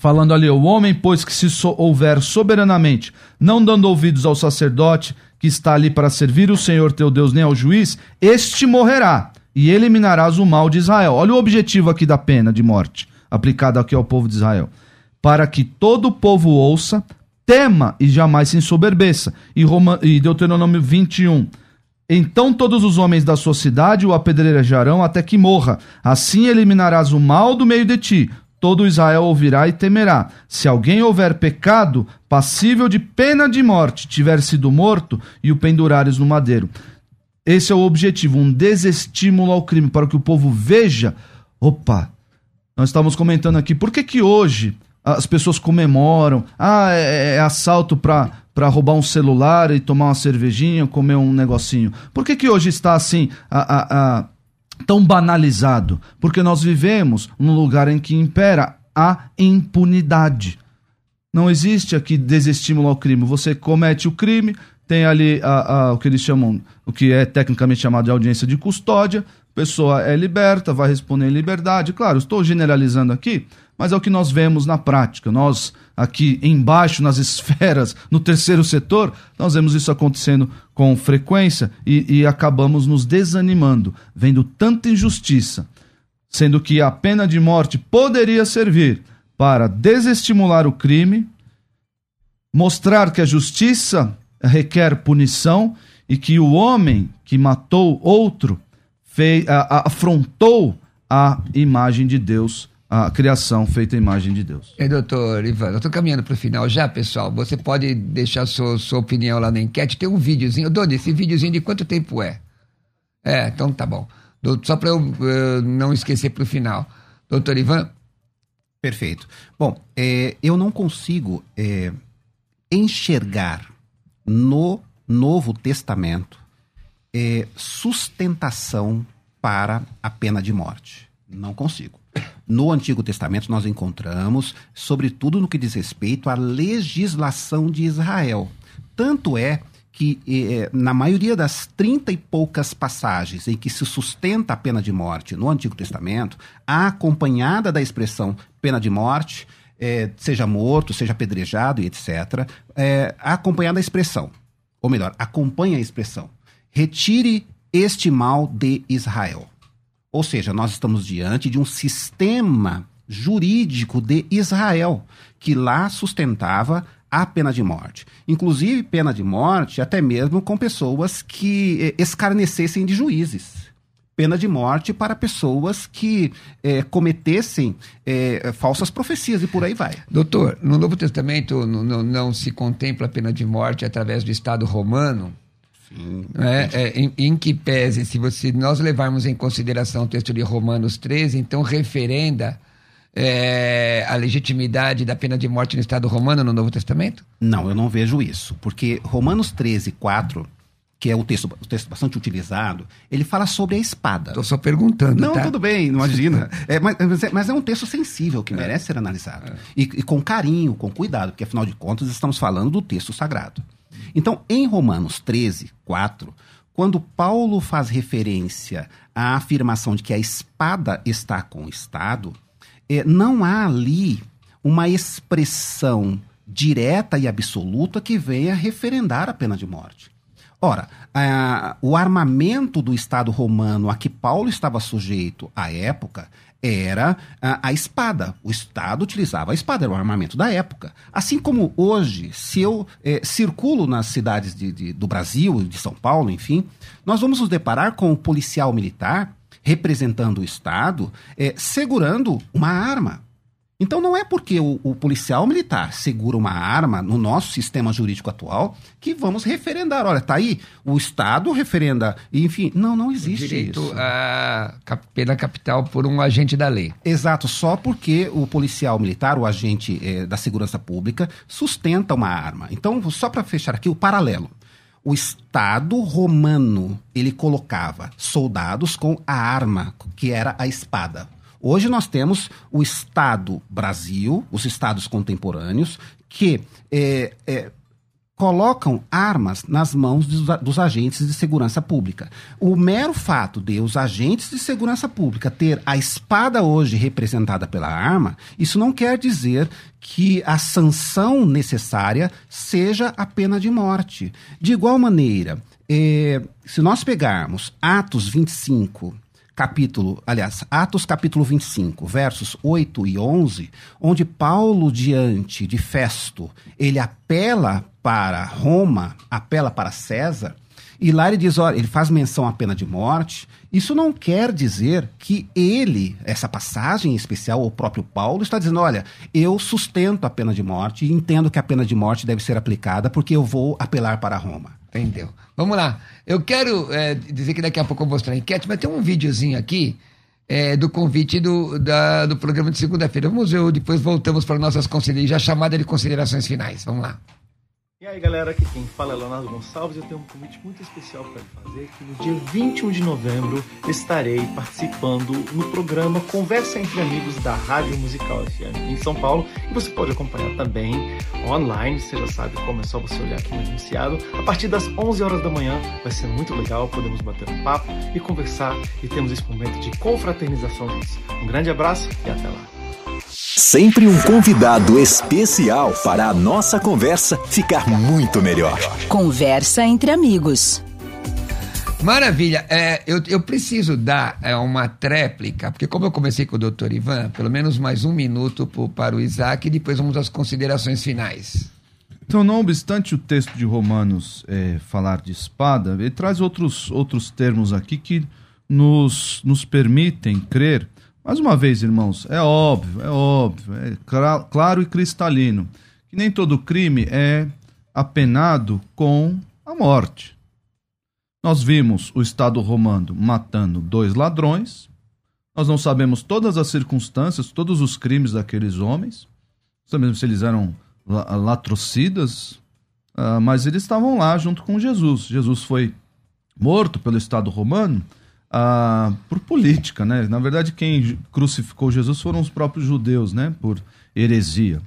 falando ali, o homem, pois que se houver soberanamente, não dando ouvidos ao sacerdote que está ali para servir o Senhor teu Deus, nem ao juiz, este morrerá e eliminarás o mal de Israel. Olha o objetivo aqui da pena de morte, aplicada aqui ao povo de Israel. Para que todo o povo ouça, tema e jamais se ensoberbeça. E, e Deuteronômio 21. Então todos os homens da sua cidade o apedrejarão até que morra. Assim eliminarás o mal do meio de ti todo Israel ouvirá e temerá. Se alguém houver pecado passível de pena de morte, tiver sido morto e o pendurares no madeiro. Esse é o objetivo, um desestímulo ao crime, para que o povo veja. Opa, nós estávamos comentando aqui, por que, que hoje as pessoas comemoram? Ah, é, é assalto para para roubar um celular e tomar uma cervejinha, comer um negocinho. Por que, que hoje está assim a, a, a tão banalizado? Porque nós vivemos num lugar em que impera a impunidade. Não existe aqui desestímulo ao crime. Você comete o crime, tem ali a, a, o que eles chamam, o que é tecnicamente chamado de audiência de custódia, pessoa é liberta, vai responder em liberdade. Claro, estou generalizando aqui, mas é o que nós vemos na prática. Nós, aqui embaixo, nas esferas, no terceiro setor, nós vemos isso acontecendo com frequência e, e acabamos nos desanimando, vendo tanta injustiça, sendo que a pena de morte poderia servir para desestimular o crime, mostrar que a justiça requer punição e que o homem que matou outro fez, afrontou a imagem de Deus a criação feita à imagem de Deus. É, doutor Ivan, eu estou caminhando para o final já, pessoal. Você pode deixar sua, sua opinião lá na enquete. Tem um videozinho. Dona, esse videozinho de quanto tempo é? É, então tá bom. Só para eu uh, não esquecer para o final. Doutor Ivan? Perfeito. Bom, é, eu não consigo é, enxergar no Novo Testamento é, sustentação para a pena de morte. Não consigo. No Antigo Testamento nós encontramos, sobretudo no que diz respeito à legislação de Israel. Tanto é que eh, na maioria das trinta e poucas passagens em que se sustenta a pena de morte no Antigo Testamento, acompanhada da expressão pena de morte, eh, seja morto, seja apedrejado e etc., eh, acompanhada da expressão, ou melhor, acompanha a expressão, retire este mal de Israel. Ou seja, nós estamos diante de um sistema jurídico de Israel, que lá sustentava a pena de morte. Inclusive, pena de morte até mesmo com pessoas que eh, escarnecessem de juízes. Pena de morte para pessoas que eh, cometessem eh, falsas profecias e por aí vai. Doutor, no Novo Testamento não se contempla a pena de morte através do Estado romano? É, é, em, em, que pese, se você, nós levarmos em consideração o texto de Romanos 13, então referenda é, a legitimidade da pena de morte no Estado romano no Novo Testamento? Não, eu não vejo isso. Porque Romanos 13, 4, que é o texto, o texto bastante utilizado, ele fala sobre a espada. Estou só perguntando. Não, tá? tudo bem, imagina. (laughs) é, mas, mas, é um texto sensível que merece ser analisado. É. E, e com carinho, com cuidado, porque afinal de contas estamos falando do texto sagrado. Então, em Romanos 13, 4, quando Paulo faz referência à afirmação de que a espada está com o Estado, é, não há ali uma expressão direta e absoluta que venha referendar a pena de morte. Ora, a, o armamento do Estado romano a que Paulo estava sujeito à época era a, a, espada. O Estado utilizava a espada, era o armamento da época. Assim como hoje, se eu é, circulo nas cidades de, de, do Brasil, de São Paulo, enfim, nós vamos nos deparar com o um policial militar representando o Estado, é, segurando uma arma. Então não é porque o, o, policial militar segura uma arma no nosso sistema jurídico atual que vamos referendar. Olha, tá aí, o Estado referenda, enfim, não, não existe direito isso. a pena capital por um agente da lei. Exato, só porque o policial militar, o agente eh, da segurança pública, sustenta uma arma. Então, só para fechar aqui o paralelo. o Estado romano ele colocava soldados com a arma, que era a espada. Hoje nós temos o Estado Brasil, os estados contemporâneos, que é, é, colocam armas nas mãos dos, dos, agentes de segurança pública. O mero fato de os agentes de segurança pública ter a espada hoje representada pela arma, isso não quer dizer que a sanção necessária seja a pena de morte. De igual maneira, eh, se nós pegarmos Atos 25, capítulo, aliás, Atos capítulo 25, versos 8 e 11, onde Paulo, diante de Festo, ele apela para Roma, apela para César, e lá ele diz, olha, ele faz menção à pena de morte. Isso não quer dizer que ele, essa passagem especial, o próprio Paulo, está dizendo, olha, eu sustento a pena de morte e entendo que a pena de morte deve ser aplicada porque eu vou apelar para Roma. Entendeu? Vamos lá. Eu quero é, dizer que daqui a pouco eu vou mostrar a enquete, mas tem um videozinho aqui é, do convite do, da, do programa de segunda-feira. Vamos ver, depois voltamos para nossas considerações, já chamada de considerações finais. Vamos lá. E aí galera, aqui quem fala é Leonardo Gonçalves eu tenho um convite muito especial para fazer que no dia 21 de novembro estarei participando no programa Conversa entre Amigos da Rádio Musical FM em São Paulo e você pode acompanhar também online, você já sabe como é só você olhar aqui no anunciado. A partir das 11 horas da manhã vai ser muito legal, podemos bater um papo e conversar e temos esse momento de confraternização. Um grande abraço e até lá. Sempre um convidado especial para a nossa conversa ficar muito melhor. Conversa entre amigos. Maravilha. É, eu, eu preciso dar é, uma tréplica, porque como eu comecei com o doutor Ivan, pelo menos mais um minuto pro, para o Isaac e depois vamos às considerações finais. Então, não obstante o texto de Romanos é, falar de espada, ele traz outros, outros termos aqui que nos, nos permitem crer mais uma vez, irmãos, é óbvio, é óbvio, é claro e cristalino que nem todo crime é apenado com a morte. Nós vimos o Estado romano matando dois ladrões, nós não sabemos todas as circunstâncias, todos os crimes daqueles homens, não sabemos se eles eram latrocidas, uh, mas eles estavam lá junto com Jesus. Jesus foi morto pelo Estado romano ah, por política, né? Na verdade, quem crucificou Jesus foram os próprios judeus, né? Por heresia.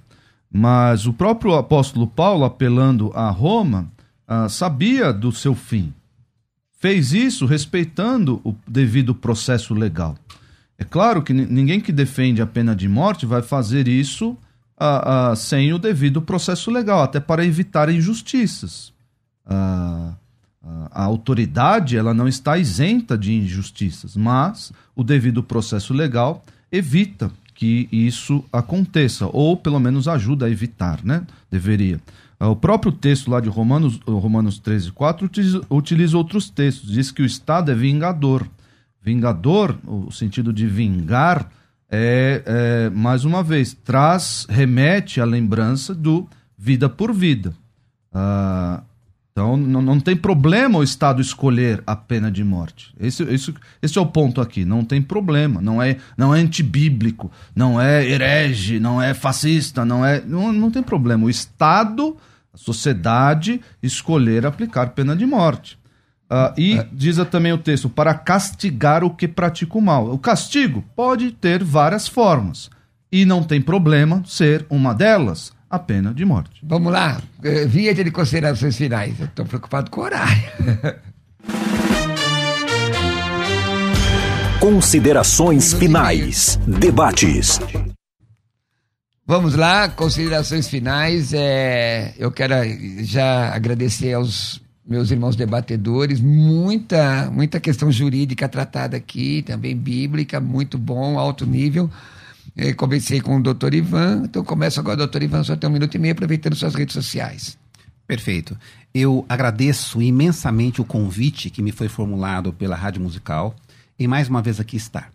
Mas o próprio apóstolo Paulo, apelando a Roma, ah, sabia do seu fim. Fez isso respeitando o devido processo legal. É claro que ninguém que defende a pena de morte vai fazer isso ah, ah sem o devido processo legal, até para evitar injustiças. Ah, a autoridade ela não está isenta de injustiças, mas o devido processo legal evita que isso aconteça, ou pelo menos ajuda a evitar, né? Deveria. Ah, o próprio texto lá de Romanos, Romanos 13, 4 utiliza, utiliza outros textos. Diz que o Estado é vingador. Vingador, o sentido de vingar, é, é mais uma vez, traz, remete à lembrança do vida por vida. Ah, então não, não tem problema o Estado escolher a pena de morte. Esse, esse, esse é o ponto aqui. Não tem problema. Não é, não é antibíblico, não é herege, não é fascista, não é. Não, não tem problema. O Estado, a sociedade, escolher aplicar pena de morte. Uh, e é. diz também o texto, para castigar o que pratica o mal. O castigo pode ter várias formas. E não tem problema ser uma delas a pena de morte. Vamos lá, eh, via de considerações finais. Estou preocupado com o horário. (laughs) Considerações finais. Debates. Vamos lá, considerações finais. É, eu quero já agradecer aos meus irmãos debatedores, muita, muita questão jurídica tratada aqui, também bíblica, muito bom, alto nível. Eu comecei com o doutor Ivan, então começo agora, doutor Ivan, só tem um minuto e meio, aproveitando suas redes sociais. Perfeito. Eu agradeço imensamente o convite que me foi formulado pela Rádio Musical e mais uma vez aqui estar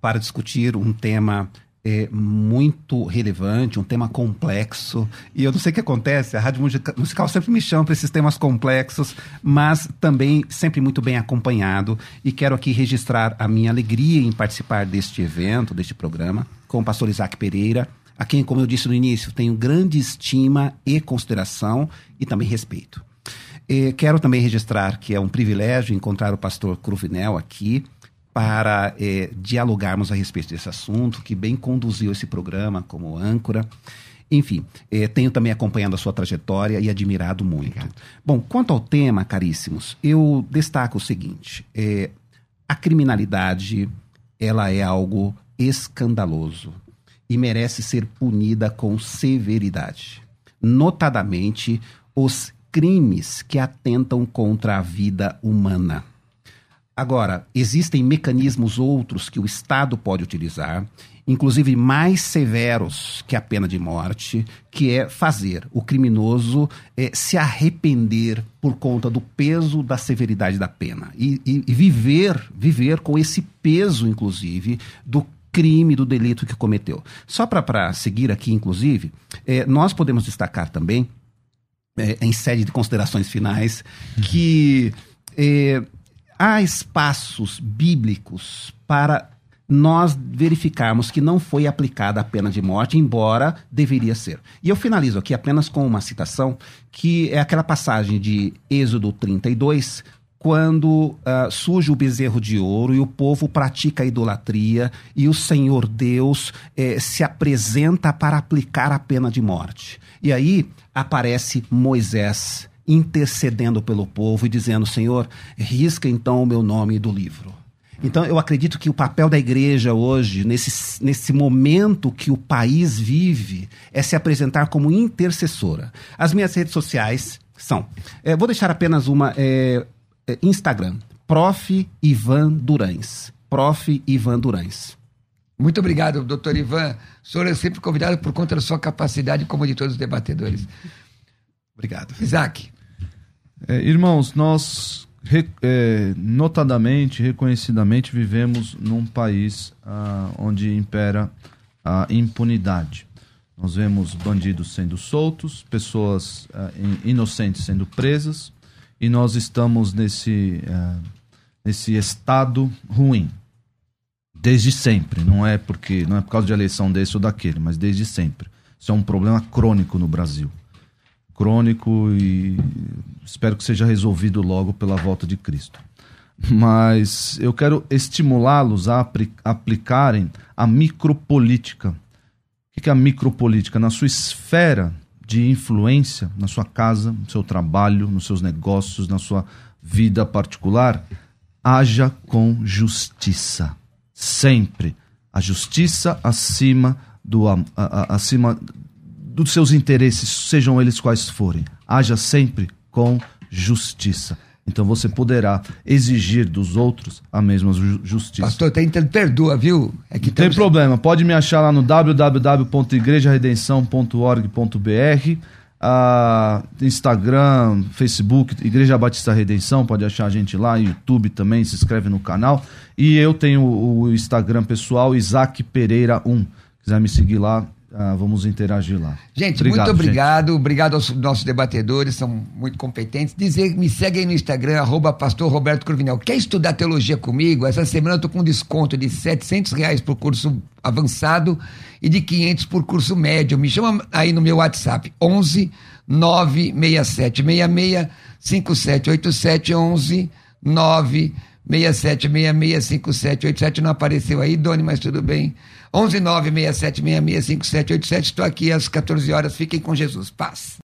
para discutir um tema é, muito relevante, um tema complexo. E eu não sei o que acontece, a Rádio Musical sempre me chama para esses temas complexos, mas também sempre muito bem acompanhado. E quero aqui registrar a minha alegria em participar deste evento, deste programa, com o pastor Isaac Pereira, a quem, como eu disse no início, tenho grande estima e consideração e também respeito. Eh, quero também registrar que é um privilégio encontrar o pastor Cruvinel aqui para eh, dialogarmos a respeito desse assunto, que bem conduziu esse programa como âncora. Enfim, eh, tenho também acompanhado a sua trajetória e admirado muito. Bom, quanto ao tema, caríssimos, eu destaco o seguinte: eh, a criminalidade ela é algo escandaloso e merece ser punida com severidade. Notadamente, os crimes que atentam contra a vida humana. Agora, existem mecanismos outros que o Estado pode utilizar, inclusive mais severos que a pena de morte, que é fazer o criminoso eh, se arrepender por conta do peso da severidade da pena e, e- e viver, viver com esse peso, inclusive, do crime, do delito que cometeu. Só para seguir aqui, inclusive, eh, nós podemos destacar também é, em sede de considerações finais, que é, há espaços bíblicos para nós verificarmos que não foi aplicada a pena de morte, embora deveria ser. E eu finalizo aqui apenas com uma citação, que é aquela passagem de Êxodo 32, quando ah, surge o bezerro de ouro e o povo pratica a idolatria e o Senhor Deus eh, se apresenta para aplicar a pena de morte. E aí aparece Moisés intercedendo pelo povo e dizendo: Senhor, risca então o meu nome do livro. Então, eu acredito que o papel da igreja hoje, nesse, nesse momento que o país vive, é se apresentar como intercessora. As minhas redes sociais são. eh, vou deixar apenas uma. eh, Instagram, Prof. Ivan Durães. Prof. Ivan Durães. Muito obrigado, doutor Ivan. O senhor é sempre convidado por conta da sua capacidade, como de todos os debatedores. Obrigado. Isaac, É, irmãos, nós re- é, notadamente, reconhecidamente, vivemos num país ah, onde impera a impunidade. Nós vemos bandidos sendo soltos, pessoas ah, in- inocentes sendo presas, e nós estamos nesse, ah, nesse estado ruim. Desde sempre, não é porque não é por causa de eleição desse ou daquele, mas desde sempre. Isso é um problema crônico no Brasil crônico e espero que seja resolvido logo pela volta de Cristo. Mas eu quero estimulá-los a apli- aplicarem a micropolítica. O que é a micropolítica? Na sua esfera de influência, na sua casa, no seu trabalho, nos seus negócios, na sua vida particular, haja com justiça. Sempre. A justiça acima do a- a- acima dos seus interesses, sejam eles quais forem. Haja sempre com justiça. Então você poderá exigir dos outros a mesma ju- justiça. pastor, entrando, perdoa, viu? É que Não tem problema, pode me achar lá no www.igrejaredenção.org.br, ah, Instagram, Facebook, Igreja Batista Redenção, pode achar a gente lá, YouTube também, se inscreve no canal. E eu tenho o Instagram pessoal, Isaac Pereira 1. Quiser me seguir lá, ah, vamos interagir lá. Gente, muito obrigado. Obrigado aos nossos debatedores, são muito competentes. Dizer, me segue aí no Instagram, arroba pastor Roberto Cruvinel. Quer estudar teologia comigo? Essa semana eu tô com um desconto de 700 reais por curso avançado e de 500 por curso médio. Me chama aí no meu WhatsApp, 11 96766 5787 11 967665787. Não apareceu aí, Doni, mas tudo bem. 11 967665787. Estou aqui às 14 horas. Fiquem com Jesus. Paz.